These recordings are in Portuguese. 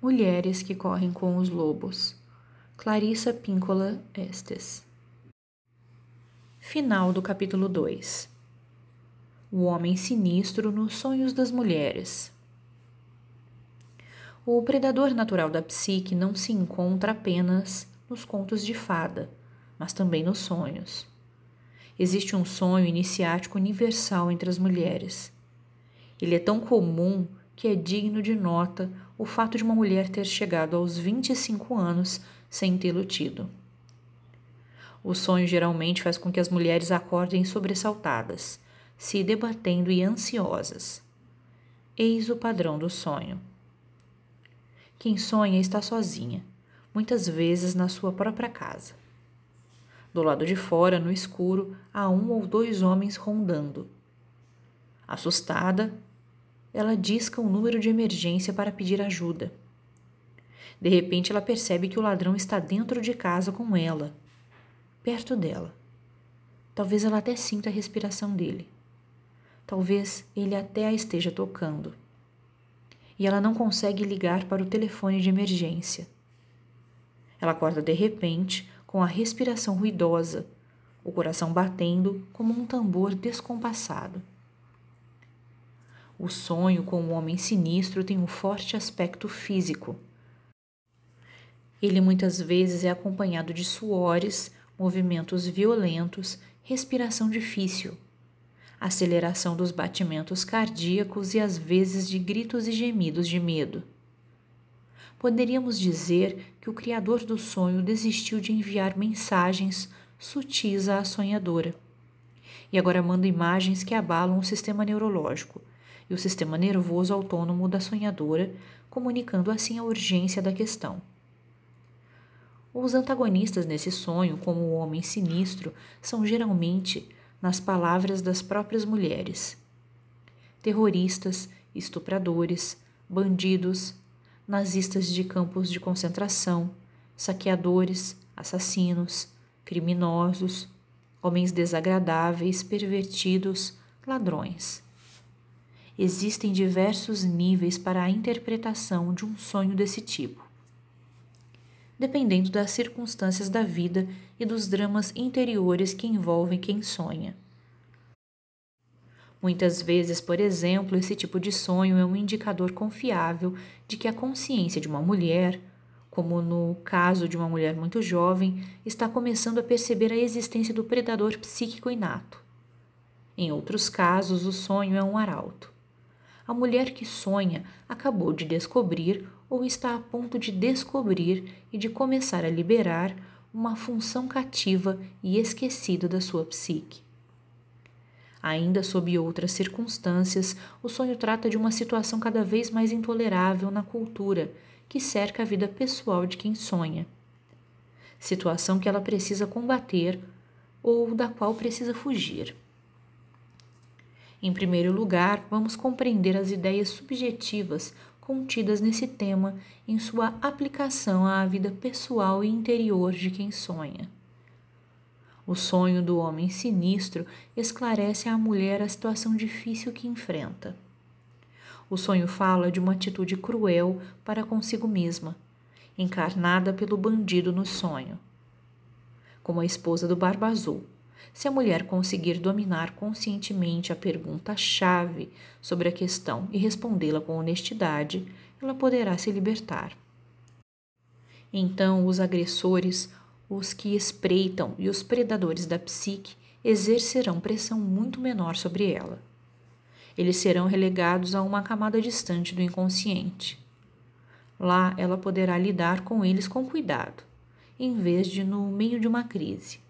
Mulheres que correm com os lobos. Clarissa Píncola Estes. Final do capítulo 2. O homem sinistro nos sonhos das mulheres. O predador natural da psique não se encontra apenas nos contos de fada, mas também nos sonhos. Existe um sonho iniciático universal entre as mulheres. Ele é tão comum que é digno de nota o fato de uma mulher ter chegado aos 25 anos sem tê-lo tido. O sonho geralmente faz com que as mulheres acordem sobressaltadas, se debatendo e ansiosas. Eis o padrão do sonho. Quem sonha está sozinha, muitas vezes na sua própria casa. Do lado de fora, no escuro, há um ou dois homens rondando. Assustada, ela disca um número de emergência para pedir ajuda. De repente, ela percebe que o ladrão está dentro de casa com ela, perto dela. Talvez ela até sinta a respiração dele. Talvez ele até a esteja tocando. E ela não consegue ligar para o telefone de emergência. Ela acorda de repente com a respiração ruidosa, o coração batendo como um tambor descompassado. O sonho com o homem sinistro tem um forte aspecto físico. Ele muitas vezes é acompanhado de suores, movimentos violentos, respiração difícil, aceleração dos batimentos cardíacos e às vezes de gritos e gemidos de medo. Poderíamos dizer que o criador do sonho desistiu de enviar mensagens sutis à sonhadora. E agora manda imagens que abalam o sistema neurológico, e o sistema nervoso autônomo da sonhadora, comunicando assim a urgência da questão. Os antagonistas nesse sonho, como o homem sinistro, são geralmente nas palavras das próprias mulheres. Terroristas, estupradores, bandidos, nazistas de campos de concentração, saqueadores, assassinos, criminosos, homens desagradáveis, pervertidos, ladrões. Existem diversos níveis para a interpretação de um sonho desse tipo, dependendo das circunstâncias da vida e dos dramas interiores que envolvem quem sonha. Muitas vezes, por exemplo, esse tipo de sonho é um indicador confiável de que a consciência de uma mulher, como no caso de uma mulher muito jovem, está começando a perceber a existência do predador psíquico inato. Em outros casos, o sonho é um arauto a mulher que sonha acabou de descobrir ou está a ponto de descobrir e de começar a liberar uma função cativa e esquecida da sua psique. Ainda sob outras circunstâncias, o sonho trata de uma situação cada vez mais intolerável na cultura que cerca a vida pessoal de quem sonha. Situação que ela precisa combater ou da qual precisa fugir. Em primeiro lugar, vamos compreender as ideias subjetivas contidas nesse tema em sua aplicação à vida pessoal e interior de quem sonha. O sonho do homem sinistro esclarece à mulher a situação difícil que enfrenta. O sonho fala de uma atitude cruel para consigo mesma, encarnada pelo bandido no sonho. Como a esposa do Barba Azul, se a mulher conseguir dominar conscientemente a pergunta-chave sobre a questão e respondê-la com honestidade, ela poderá se libertar. Então, os agressores, os que espreitam e os predadores da psique exercerão pressão muito menor sobre ela. Eles serão relegados a uma camada distante do inconsciente. Lá ela poderá lidar com eles com cuidado, em vez de no meio de uma crise.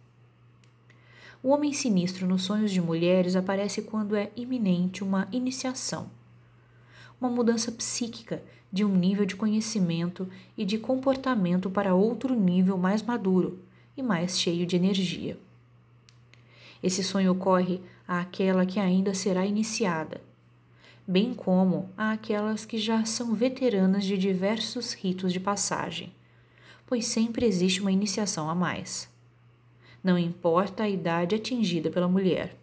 O homem sinistro nos sonhos de mulheres aparece quando é iminente uma iniciação, uma mudança psíquica de um nível de conhecimento e de comportamento para outro nível mais maduro e mais cheio de energia. Esse sonho ocorre àquela que ainda será iniciada, bem como àquelas que já são veteranas de diversos ritos de passagem, pois sempre existe uma iniciação a mais. Não importa a idade atingida pela mulher.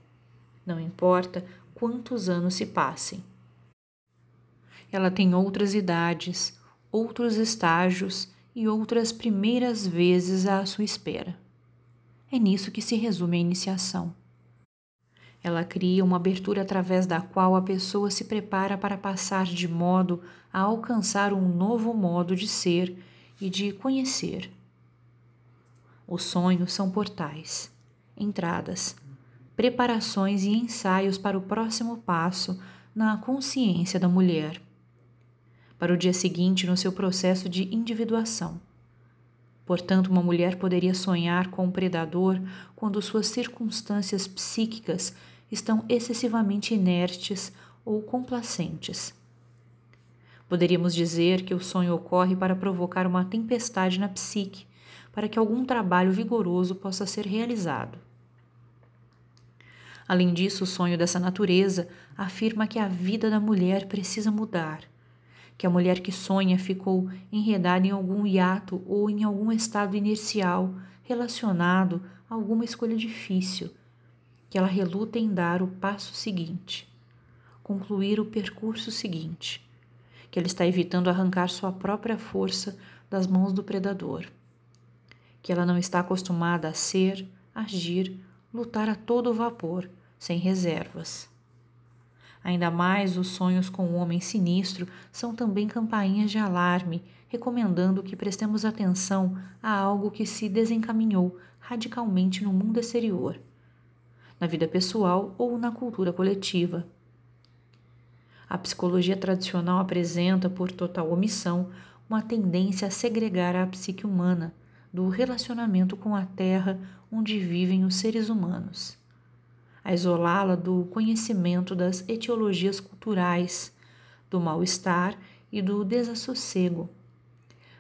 Não importa quantos anos se passem. Ela tem outras idades, outros estágios e outras primeiras vezes à sua espera. É nisso que se resume a iniciação. Ela cria uma abertura através da qual a pessoa se prepara para passar de modo a alcançar um novo modo de ser e de conhecer. Os sonhos são portais, entradas, preparações e ensaios para o próximo passo na consciência da mulher, para o dia seguinte no seu processo de individuação. Portanto, uma mulher poderia sonhar com um predador quando suas circunstâncias psíquicas estão excessivamente inertes ou complacentes. Poderíamos dizer que o sonho ocorre para provocar uma tempestade na psique, para que algum trabalho vigoroso possa ser realizado. Além disso, o sonho dessa natureza afirma que a vida da mulher precisa mudar, que a mulher que sonha ficou enredada em algum hiato ou em algum estado inercial relacionado a alguma escolha difícil, que ela reluta em dar o passo seguinte, concluir o percurso seguinte, que ela está evitando arrancar sua própria força das mãos do predador que ela não está acostumada a ser, agir, lutar a todo vapor, sem reservas. Ainda mais os sonhos com o homem sinistro são também campainhas de alarme, recomendando que prestemos atenção a algo que se desencaminhou radicalmente no mundo exterior, na vida pessoal ou na cultura coletiva. A psicologia tradicional apresenta, por total omissão, uma tendência a segregar a psique humana do relacionamento com a terra onde vivem os seres humanos, a isolá-la do conhecimento das etiologias culturais, do mal-estar e do desassossego,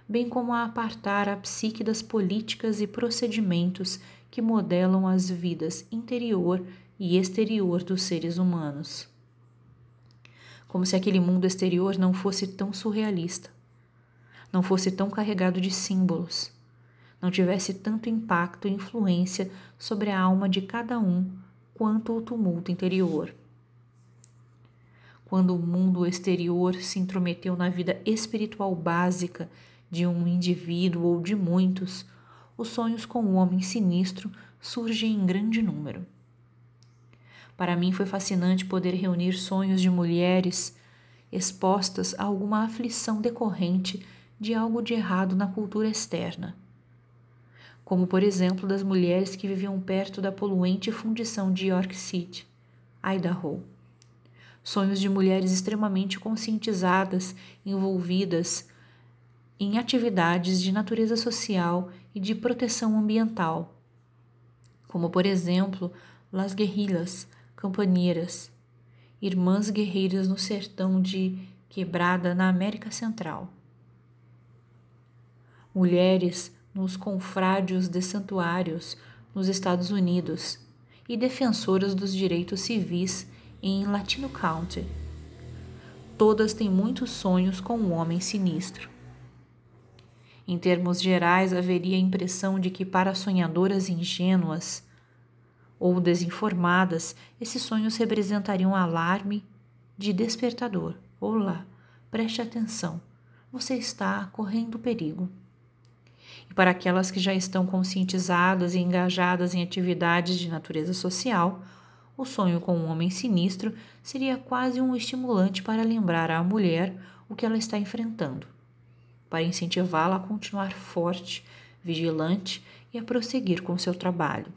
bem como a apartar a psique das políticas e procedimentos que modelam as vidas interior e exterior dos seres humanos. Como se aquele mundo exterior não fosse tão surrealista, não fosse tão carregado de símbolos não tivesse tanto impacto e influência sobre a alma de cada um quanto o tumulto interior. Quando o mundo exterior se intrometeu na vida espiritual básica de um indivíduo ou de muitos, os sonhos com o homem sinistro surgem em grande número. Para mim foi fascinante poder reunir sonhos de mulheres expostas a alguma aflição decorrente de algo de errado na cultura externa como por exemplo das mulheres que viviam perto da poluente fundição de York City, Idaho. Sonhos de mulheres extremamente conscientizadas, envolvidas em atividades de natureza social e de proteção ambiental, como por exemplo Las Guerrillas Campaneiras, irmãs guerreiras no sertão de Quebrada, na América Central. Mulheres nos confrádios de santuários nos Estados Unidos e defensoras dos direitos civis em Latino County. Todas têm muitos sonhos com um homem sinistro. Em termos gerais, haveria a impressão de que, para sonhadoras ingênuas ou desinformadas, esses sonhos representariam um alarme de despertador. Olá, preste atenção, você está correndo perigo e para aquelas que já estão conscientizadas e engajadas em atividades de natureza social, o sonho com um homem sinistro seria quase um estimulante para lembrar à mulher o que ela está enfrentando, para incentivá-la a continuar forte, vigilante e a prosseguir com seu trabalho.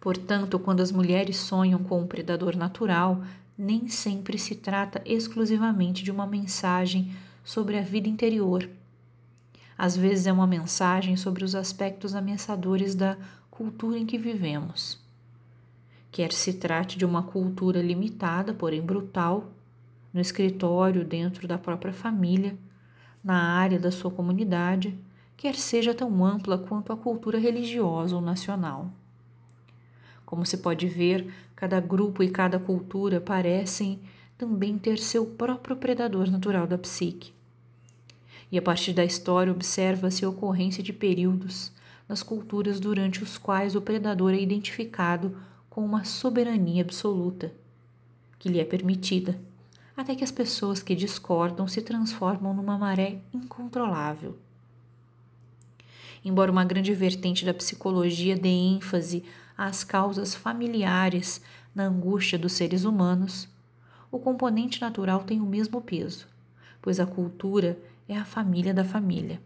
Portanto, quando as mulheres sonham com um predador natural, nem sempre se trata exclusivamente de uma mensagem sobre a vida interior às vezes é uma mensagem sobre os aspectos ameaçadores da cultura em que vivemos. Quer se trate de uma cultura limitada, porém brutal, no escritório, dentro da própria família, na área da sua comunidade, quer seja tão ampla quanto a cultura religiosa ou nacional. Como se pode ver, cada grupo e cada cultura parecem também ter seu próprio predador natural da psique e a partir da história observa-se a ocorrência de períodos nas culturas durante os quais o predador é identificado com uma soberania absoluta, que lhe é permitida, até que as pessoas que discordam se transformam numa maré incontrolável. Embora uma grande vertente da psicologia dê ênfase às causas familiares na angústia dos seres humanos, o componente natural tem o mesmo peso, pois a cultura é a família da família.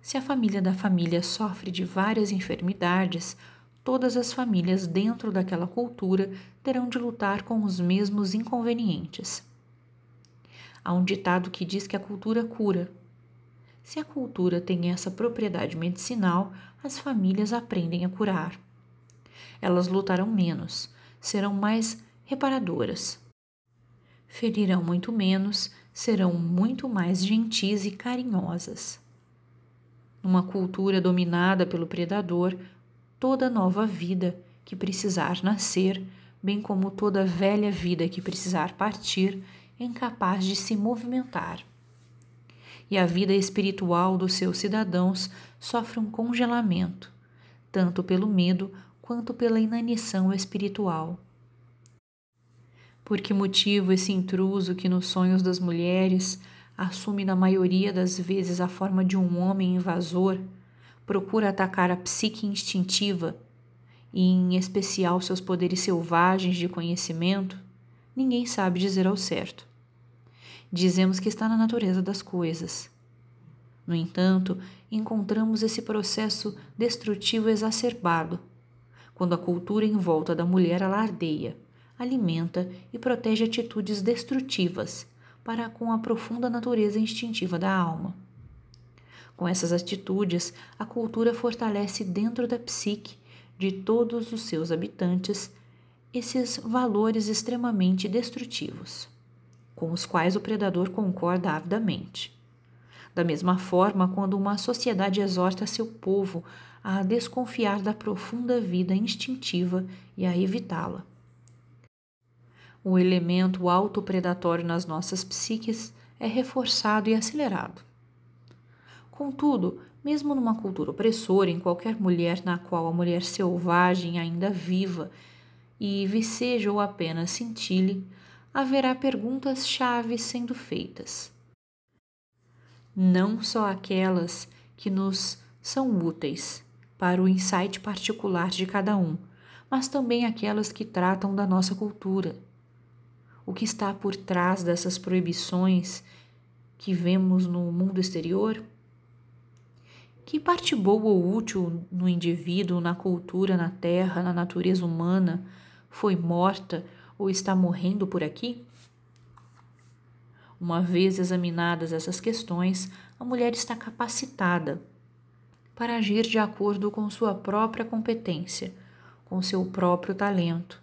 Se a família da família sofre de várias enfermidades, todas as famílias dentro daquela cultura terão de lutar com os mesmos inconvenientes. Há um ditado que diz que a cultura cura. Se a cultura tem essa propriedade medicinal, as famílias aprendem a curar. Elas lutarão menos, serão mais reparadoras. Ferirão muito menos, serão muito mais gentis e carinhosas. Numa cultura dominada pelo predador, toda nova vida que precisar nascer, bem como toda velha vida que precisar partir, é incapaz de se movimentar. E a vida espiritual dos seus cidadãos sofre um congelamento, tanto pelo medo quanto pela inanição espiritual. Por que motivo esse intruso que nos sonhos das mulheres assume na maioria das vezes a forma de um homem invasor procura atacar a psique instintiva e, em especial, seus poderes selvagens de conhecimento, ninguém sabe dizer ao certo. Dizemos que está na natureza das coisas. No entanto, encontramos esse processo destrutivo exacerbado quando a cultura em volta da mulher alardeia, alimenta e protege atitudes destrutivas para com a profunda natureza instintiva da alma. Com essas atitudes, a cultura fortalece dentro da psique de todos os seus habitantes esses valores extremamente destrutivos, com os quais o predador concorda avidamente. Da mesma forma, quando uma sociedade exorta seu povo a desconfiar da profunda vida instintiva e a evitá-la. O elemento autopredatório nas nossas psiques é reforçado e acelerado. Contudo, mesmo numa cultura opressora, em qualquer mulher na qual a mulher selvagem ainda viva e viceja ou apenas cintile, haverá perguntas-chave sendo feitas. Não só aquelas que nos são úteis para o insight particular de cada um, mas também aquelas que tratam da nossa cultura. O que está por trás dessas proibições que vemos no mundo exterior? Que parte boa ou útil no indivíduo, na cultura, na terra, na natureza humana foi morta ou está morrendo por aqui? Uma vez examinadas essas questões, a mulher está capacitada para agir de acordo com sua própria competência, com seu próprio talento.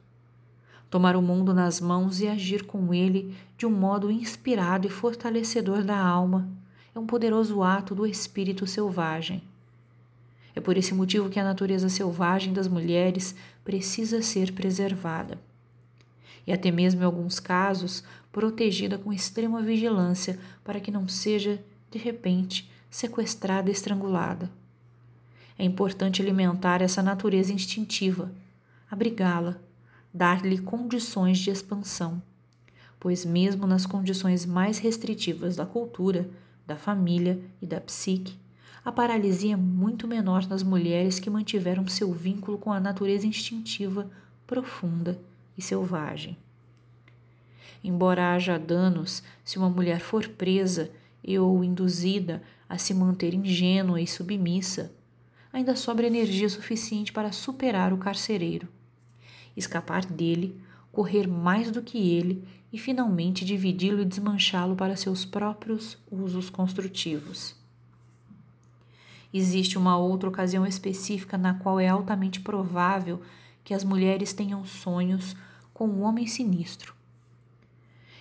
Tomar o mundo nas mãos e agir com ele de um modo inspirado e fortalecedor da alma é um poderoso ato do espírito selvagem. É por esse motivo que a natureza selvagem das mulheres precisa ser preservada. E até mesmo em alguns casos, protegida com extrema vigilância para que não seja, de repente, sequestrada e estrangulada. É importante alimentar essa natureza instintiva, abrigá-la, dar-lhe condições de expansão, pois, mesmo nas condições mais restritivas da cultura, da família e da psique, a paralisia é muito menor nas mulheres que mantiveram seu vínculo com a natureza instintiva profunda e selvagem. Embora haja danos se uma mulher for presa e ou induzida a se manter ingênua e submissa, ainda sobra energia suficiente para superar o carcereiro, escapar dele, correr mais do que ele e finalmente dividi-lo e desmanchá-lo para seus próprios usos construtivos. Existe uma outra ocasião específica na qual é altamente provável que as mulheres tenham sonhos com um homem sinistro.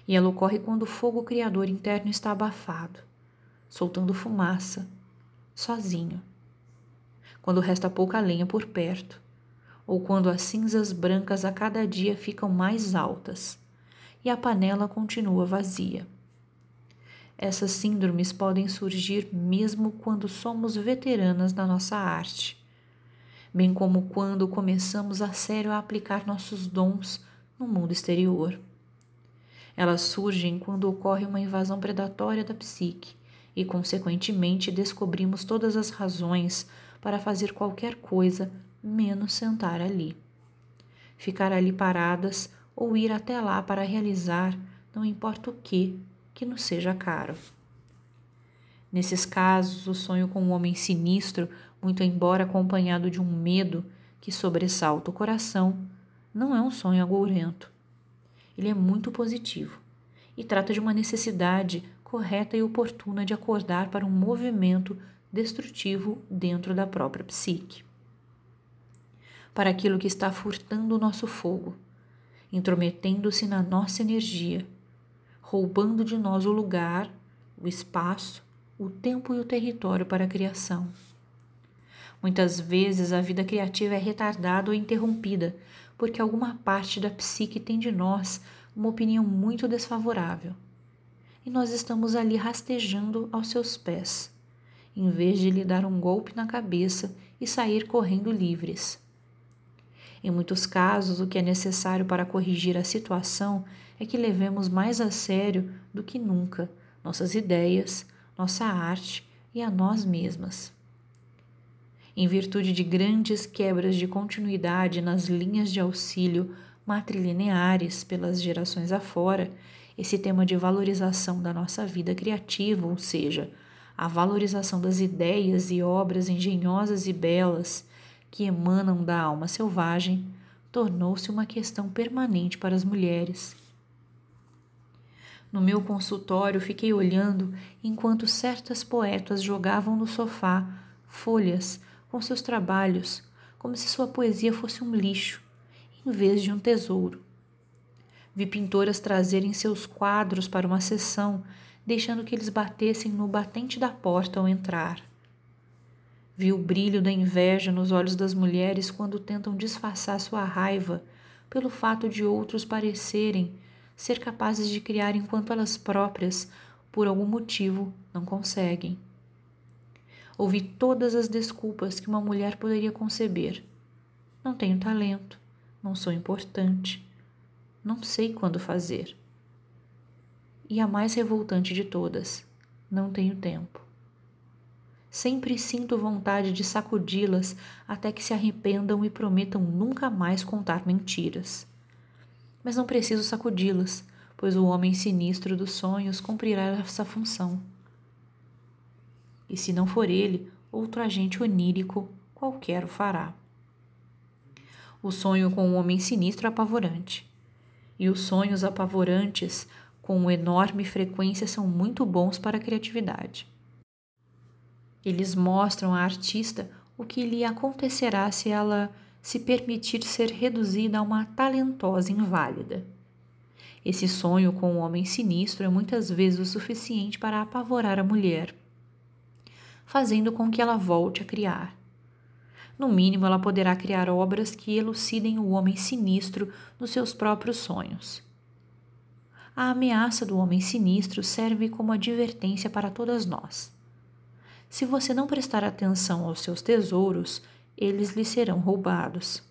E ela ocorre quando o fogo criador interno está abafado, soltando fumaça, sozinho. Quando resta pouca lenha por perto, ou quando as cinzas brancas a cada dia ficam mais altas e a panela continua vazia. Essas síndromes podem surgir mesmo quando somos veteranas na nossa arte, bem como quando começamos a sério a aplicar nossos dons no mundo exterior. Elas surgem quando ocorre uma invasão predatória da psique e, consequentemente, descobrimos todas as razões para fazer qualquer coisa menos sentar ali. Ficar ali paradas ou ir até lá para realizar não importa o que que nos seja caro. Nesses casos, o sonho com um homem sinistro, muito embora acompanhado de um medo que sobressalta o coração, não é um sonho agourento. Ele é muito positivo e trata de uma necessidade correta e oportuna de acordar para um movimento destrutivo dentro da própria psique. Para aquilo que está furtando o nosso fogo, intrometendo-se na nossa energia, roubando de nós o lugar, o espaço, o tempo e o território para a criação. Muitas vezes a vida criativa é retardada ou interrompida porque alguma parte da psique tem de nós uma opinião muito desfavorável. E nós estamos ali rastejando aos seus pés, em vez de lhe dar um golpe na cabeça e sair correndo livres. Em muitos casos, o que é necessário para corrigir a situação é que levemos mais a sério do que nunca nossas ideias, nossa arte e a nós mesmas. Em virtude de grandes quebras de continuidade nas linhas de auxílio matrilineares pelas gerações afora, esse tema de valorização da nossa vida criativa, ou seja, a valorização das ideias e obras engenhosas e belas que emanam da alma selvagem, tornou-se uma questão permanente para as mulheres. No meu consultório fiquei olhando enquanto certas poetas jogavam no sofá folhas com seus trabalhos, como se sua poesia fosse um lixo, em vez de um tesouro. Vi pintoras trazerem seus quadros para uma sessão, deixando que eles batessem no batente da porta ao entrar. Vi o brilho da inveja nos olhos das mulheres quando tentam disfarçar sua raiva pelo fato de outros parecerem ser capazes de criar enquanto elas próprias, por algum motivo, não conseguem. Ouvi todas as desculpas que uma mulher poderia conceber. Não tenho talento, não sou importante, não sei quando fazer. E a mais revoltante de todas, não tenho tempo. Sempre sinto vontade de sacudi-las até que se arrependam e prometam nunca mais contar mentiras mas não preciso sacudi-las, pois o homem sinistro dos sonhos cumprirá essa função. E se não for ele, outro agente onírico qualquer o fará. O sonho com o homem sinistro é apavorante. E os sonhos apavorantes, com enorme frequência, são muito bons para a criatividade. Eles mostram à artista o que lhe acontecerá se ela se permitir ser reduzida a uma talentosa inválida. Esse sonho com o homem sinistro é muitas vezes o suficiente para apavorar a mulher, fazendo com que ela volte a criar. No mínimo, ela poderá criar obras que elucidem o homem sinistro nos seus próprios sonhos. A ameaça do homem sinistro serve como advertência para todas nós. Se você não prestar atenção aos seus tesouros, eles lhe serão roubados.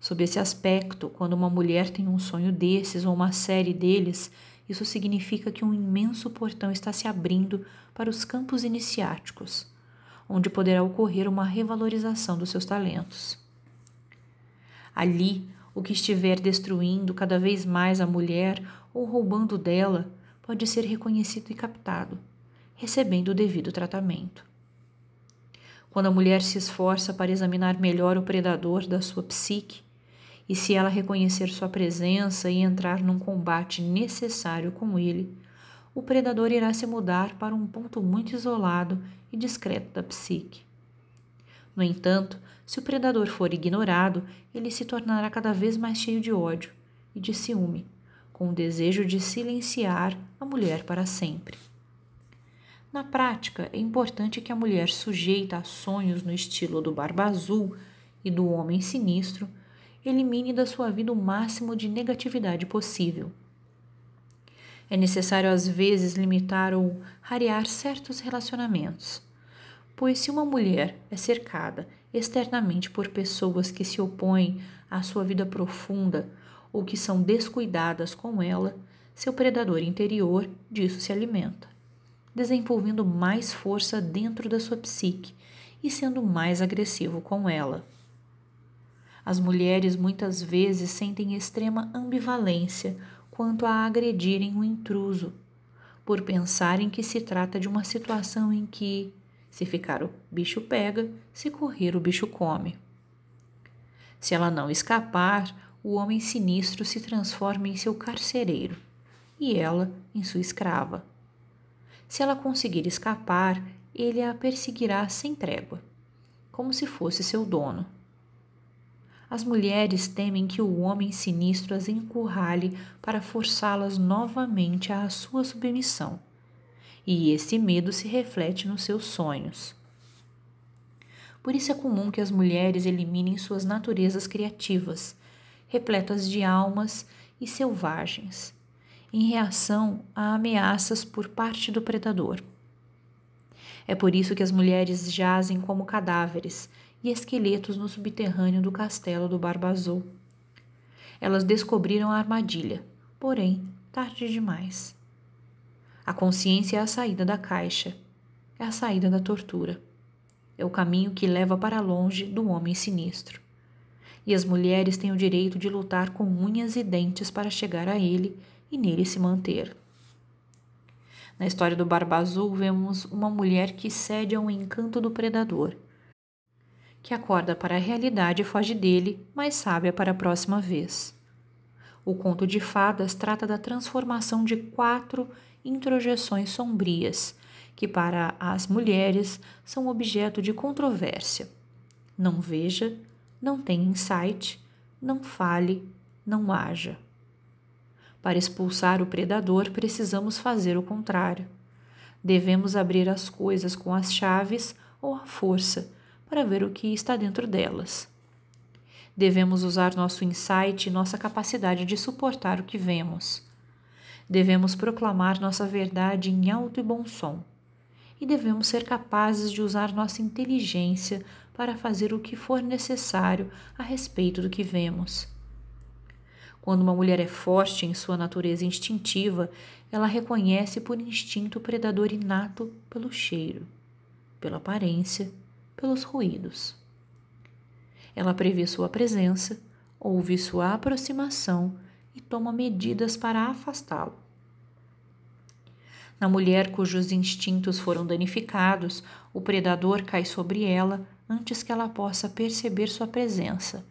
Sob esse aspecto, quando uma mulher tem um sonho desses ou uma série deles, isso significa que um imenso portão está se abrindo para os campos iniciáticos, onde poderá ocorrer uma revalorização dos seus talentos. Ali, o que estiver destruindo cada vez mais a mulher ou roubando dela pode ser reconhecido e captado, recebendo o devido tratamento. Quando a mulher se esforça para examinar melhor o predador da sua psique, e se ela reconhecer sua presença e entrar num combate necessário com ele, o predador irá se mudar para um ponto muito isolado e discreto da psique. No entanto, se o predador for ignorado, ele se tornará cada vez mais cheio de ódio e de ciúme, com o desejo de silenciar a mulher para sempre. Na prática, é importante que a mulher sujeita a sonhos no estilo do Barba Azul e do Homem Sinistro elimine da sua vida o máximo de negatividade possível. É necessário às vezes limitar ou rarear certos relacionamentos, pois se uma mulher é cercada externamente por pessoas que se opõem à sua vida profunda ou que são descuidadas com ela, seu predador interior disso se alimenta, desenvolvendo mais força dentro da sua psique e sendo mais agressivo com ela. As mulheres muitas vezes sentem extrema ambivalência quanto a agredirem o intruso, por pensarem que se trata de uma situação em que, se ficar o bicho pega, se correr o bicho come. Se ela não escapar, o homem sinistro se transforma em seu carcereiro e ela em sua escrava. Se ela conseguir escapar, ele a perseguirá sem trégua, como se fosse seu dono. As mulheres temem que o homem sinistro as encurrale para forçá-las novamente à sua submissão, e esse medo se reflete nos seus sonhos. Por isso é comum que as mulheres eliminem suas naturezas criativas, repletas de almas e selvagens, em reação a ameaças por parte do predador. É por isso que as mulheres jazem como cadáveres e esqueletos no subterrâneo do castelo do Barba Azul. Elas descobriram a armadilha, porém, tarde demais. A consciência é a saída da caixa, é a saída da tortura. É o caminho que leva para longe do homem sinistro. E as mulheres têm o direito de lutar com unhas e dentes para chegar a ele e nele se manter. Na história do Barba Azul, vemos uma mulher que cede ao encanto do predador que acorda para a realidade e foge dele, mas sábia para a próxima vez. O conto de fadas trata da transformação de quatro introjeções sombrias, que para as mulheres são objeto de controvérsia. Não veja, não tenha insight, não fale, não haja. Para expulsar o predador, precisamos fazer o contrário. Devemos abrir as coisas com as chaves ou a força para ver o que está dentro delas. Devemos usar nosso insight e nossa capacidade de suportar o que vemos. Devemos proclamar nossa verdade em alto e bom som. E devemos ser capazes de usar nossa inteligência para fazer o que for necessário a respeito do que vemos. Quando uma mulher é forte em sua natureza instintiva, ela reconhece por instinto o predador inato pelo cheiro, pela aparência pelos ruídos. Ela prevê sua presença, ouve sua aproximação e toma medidas para afastá-lo. Na mulher cujos instintos foram danificados, o predador cai sobre ela antes que ela possa perceber sua presença,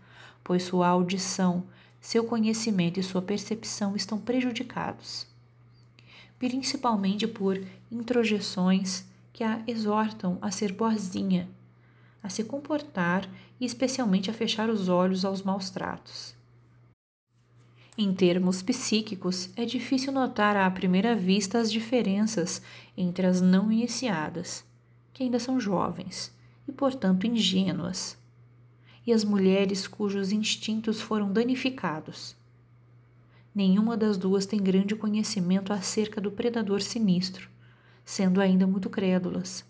pois sua audição, seu conhecimento e sua percepção estão prejudicados, principalmente por introjeções que a exortam a ser boazinha a se comportar e especialmente a fechar os olhos aos maus tratos. Em termos psíquicos, é difícil notar à primeira vista as diferenças entre as não iniciadas, que ainda são jovens e, portanto, ingênuas, e as mulheres cujos instintos foram danificados. Nenhuma das duas tem grande conhecimento acerca do predador sinistro, sendo ainda muito crédulas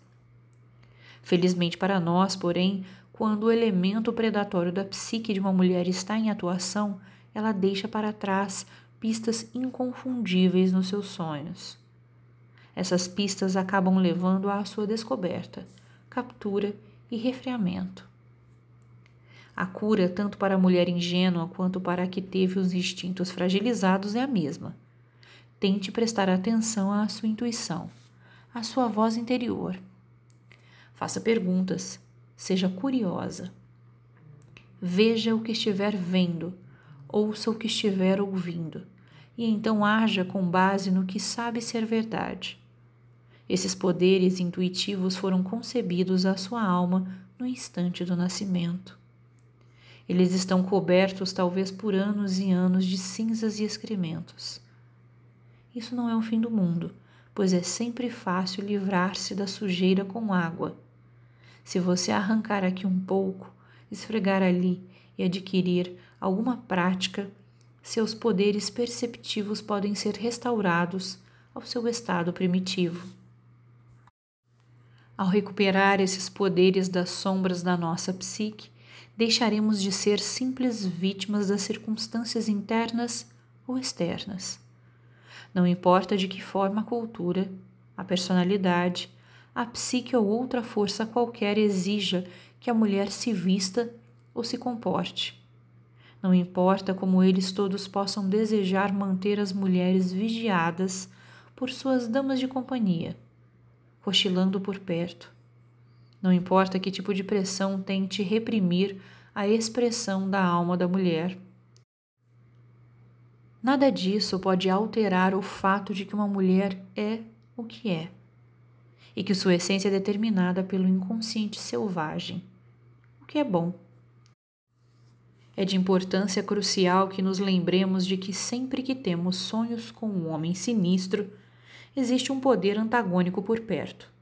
Felizmente para nós, porém, quando o elemento predatório da psique de uma mulher está em atuação, ela deixa para trás pistas inconfundíveis nos seus sonhos. Essas pistas acabam levando à sua descoberta, captura e refreamento. A cura, tanto para a mulher ingênua quanto para a que teve os instintos fragilizados, é a mesma. Tente prestar atenção à sua intuição, à sua voz interior Faça perguntas. Seja curiosa. Veja o que estiver vendo, ouça o que estiver ouvindo, e então haja com base no que sabe ser verdade. Esses poderes intuitivos foram concebidos à sua alma no instante do nascimento. Eles estão cobertos talvez por anos e anos de cinzas e excrementos. Isso não é o fim do mundo, pois é sempre fácil livrar-se da sujeira com água se você arrancar aqui um pouco, esfregar ali e adquirir alguma prática, seus poderes perceptivos podem ser restaurados ao seu estado primitivo. Ao recuperar esses poderes das sombras da nossa psique, deixaremos de ser simples vítimas das circunstâncias internas ou externas. Não importa de que forma a cultura, a personalidade, a psique ou outra força qualquer exija que a mulher se vista ou se comporte. Não importa como eles todos possam desejar manter as mulheres vigiadas por suas damas de companhia, cochilando por perto. Não importa que tipo de pressão tente reprimir a expressão da alma da mulher. Nada disso pode alterar o fato de que uma mulher é o que é e que sua essência é determinada pelo inconsciente selvagem, o que é bom. É de importância crucial que nos lembremos de que sempre que temos sonhos com um homem sinistro, existe um poder antagônico por perto,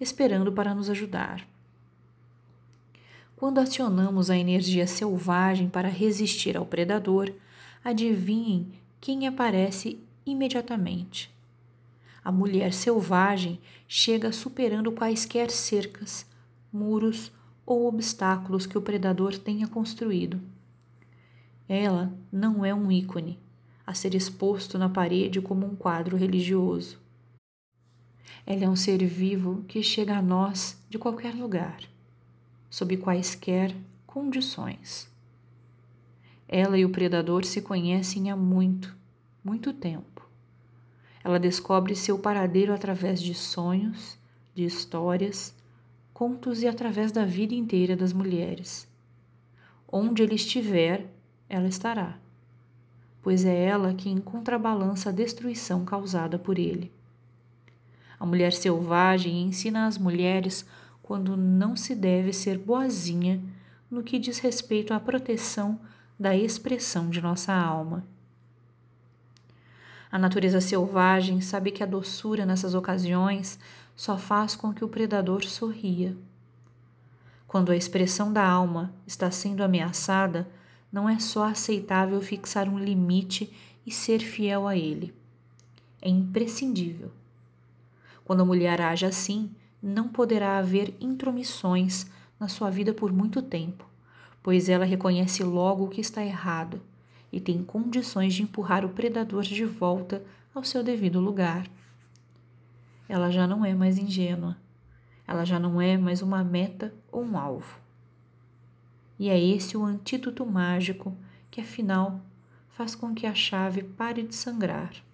esperando para nos ajudar. Quando acionamos a energia selvagem para resistir ao predador, adivinhem quem aparece imediatamente a mulher selvagem chega superando quaisquer cercas, muros ou obstáculos que o predador tenha construído. Ela não é um ícone a ser exposto na parede como um quadro religioso. Ela é um ser vivo que chega a nós de qualquer lugar, sob quaisquer condições. Ela e o predador se conhecem há muito, muito tempo. Ela descobre seu paradeiro através de sonhos, de histórias, contos e através da vida inteira das mulheres. Onde ele estiver, ela estará, pois é ela quem contrabalança a destruição causada por ele. A mulher selvagem ensina às mulheres quando não se deve ser boazinha no que diz respeito à proteção da expressão de nossa alma. A natureza selvagem sabe que a doçura nessas ocasiões só faz com que o predador sorria. Quando a expressão da alma está sendo ameaçada, não é só aceitável fixar um limite e ser fiel a ele. É imprescindível. Quando a mulher age assim, não poderá haver intromissões na sua vida por muito tempo, pois ela reconhece logo o que está errado e tem condições de empurrar o predador de volta ao seu devido lugar. Ela já não é mais ingênua, ela já não é mais uma meta ou um alvo. E é esse o antídoto mágico que, afinal, faz com que a chave pare de sangrar.